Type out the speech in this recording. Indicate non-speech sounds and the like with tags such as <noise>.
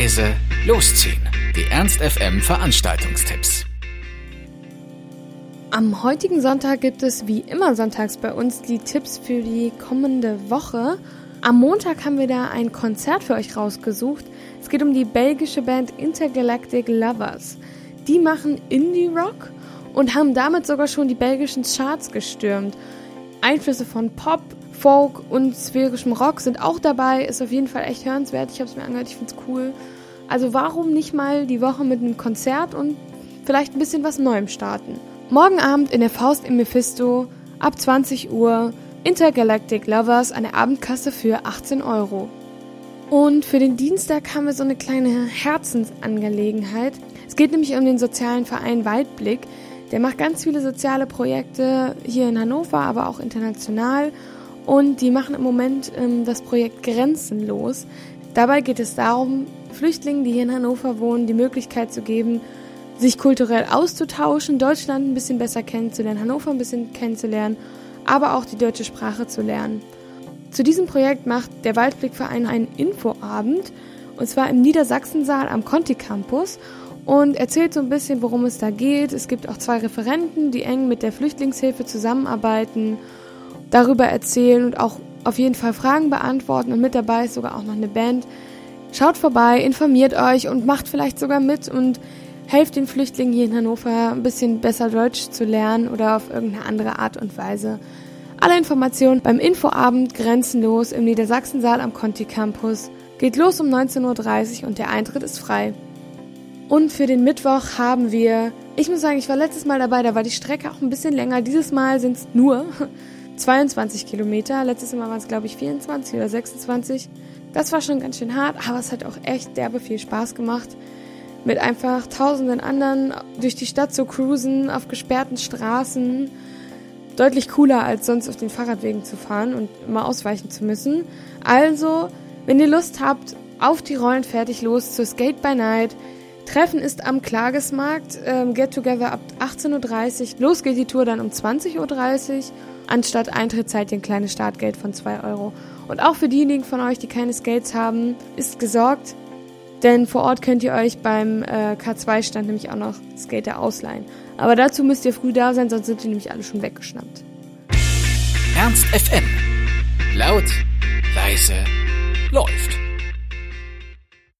leise, losziehen. Die Ernst FM Veranstaltungstipps. Am heutigen Sonntag gibt es wie immer sonntags bei uns die Tipps für die kommende Woche. Am Montag haben wir da ein Konzert für euch rausgesucht. Es geht um die belgische Band Intergalactic Lovers. Die machen Indie-Rock und haben damit sogar schon die belgischen Charts gestürmt. Einflüsse von Pop, Folk und sphärischem Rock sind auch dabei. Ist auf jeden Fall echt hörenswert. Ich habe es mir angehört, ich finde es cool. Also warum nicht mal die Woche mit einem Konzert und vielleicht ein bisschen was Neuem starten? Morgen Abend in der Faust im Mephisto ab 20 Uhr Intergalactic Lovers eine Abendkasse für 18 Euro. Und für den Dienstag haben wir so eine kleine Herzensangelegenheit. Es geht nämlich um den sozialen Verein Waldblick. Der macht ganz viele soziale Projekte hier in Hannover, aber auch international. Und die machen im Moment ähm, das Projekt Grenzenlos. Dabei geht es darum, Flüchtlingen, die hier in Hannover wohnen, die Möglichkeit zu geben, sich kulturell auszutauschen, Deutschland ein bisschen besser kennenzulernen, Hannover ein bisschen kennenzulernen, aber auch die deutsche Sprache zu lernen. Zu diesem Projekt macht der Waldblickverein einen Infoabend und zwar im Niedersachsensaal am Conti Campus und erzählt so ein bisschen, worum es da geht. Es gibt auch zwei Referenten, die eng mit der Flüchtlingshilfe zusammenarbeiten, darüber erzählen und auch auf jeden Fall Fragen beantworten und mit dabei ist sogar auch noch eine Band. Schaut vorbei, informiert euch und macht vielleicht sogar mit und helft den Flüchtlingen hier in Hannover ein bisschen besser Deutsch zu lernen oder auf irgendeine andere Art und Weise. Alle Informationen beim Infoabend Grenzenlos im Niedersachsensaal am Conti Campus. Geht los um 19.30 Uhr und der Eintritt ist frei. Und für den Mittwoch haben wir, ich muss sagen, ich war letztes Mal dabei, da war die Strecke auch ein bisschen länger. Dieses Mal sind es nur <laughs> 22 Kilometer. Letztes Mal waren es, glaube ich, 24 oder 26. Das war schon ganz schön hart, aber es hat auch echt derbe viel Spaß gemacht mit einfach tausenden anderen durch die Stadt zu cruisen, auf gesperrten Straßen. Deutlich cooler, als sonst auf den Fahrradwegen zu fahren und immer ausweichen zu müssen. Also, wenn ihr Lust habt, auf die Rollen fertig los zur Skate by Night. Treffen ist am Klagesmarkt, ähm, Get Together ab 18.30 Uhr. Los geht die Tour dann um 20.30 Uhr. Anstatt Eintritt zahlt ihr ein kleines Startgeld von 2 Euro. Und auch für diejenigen von euch, die keine Skates haben, ist gesorgt. Denn vor Ort könnt ihr euch beim äh, K2-Stand nämlich auch noch Skater ausleihen. Aber dazu müsst ihr früh da sein, sonst sind die nämlich alle schon weggeschnappt. Ernst FM. Laut, leise, läuft.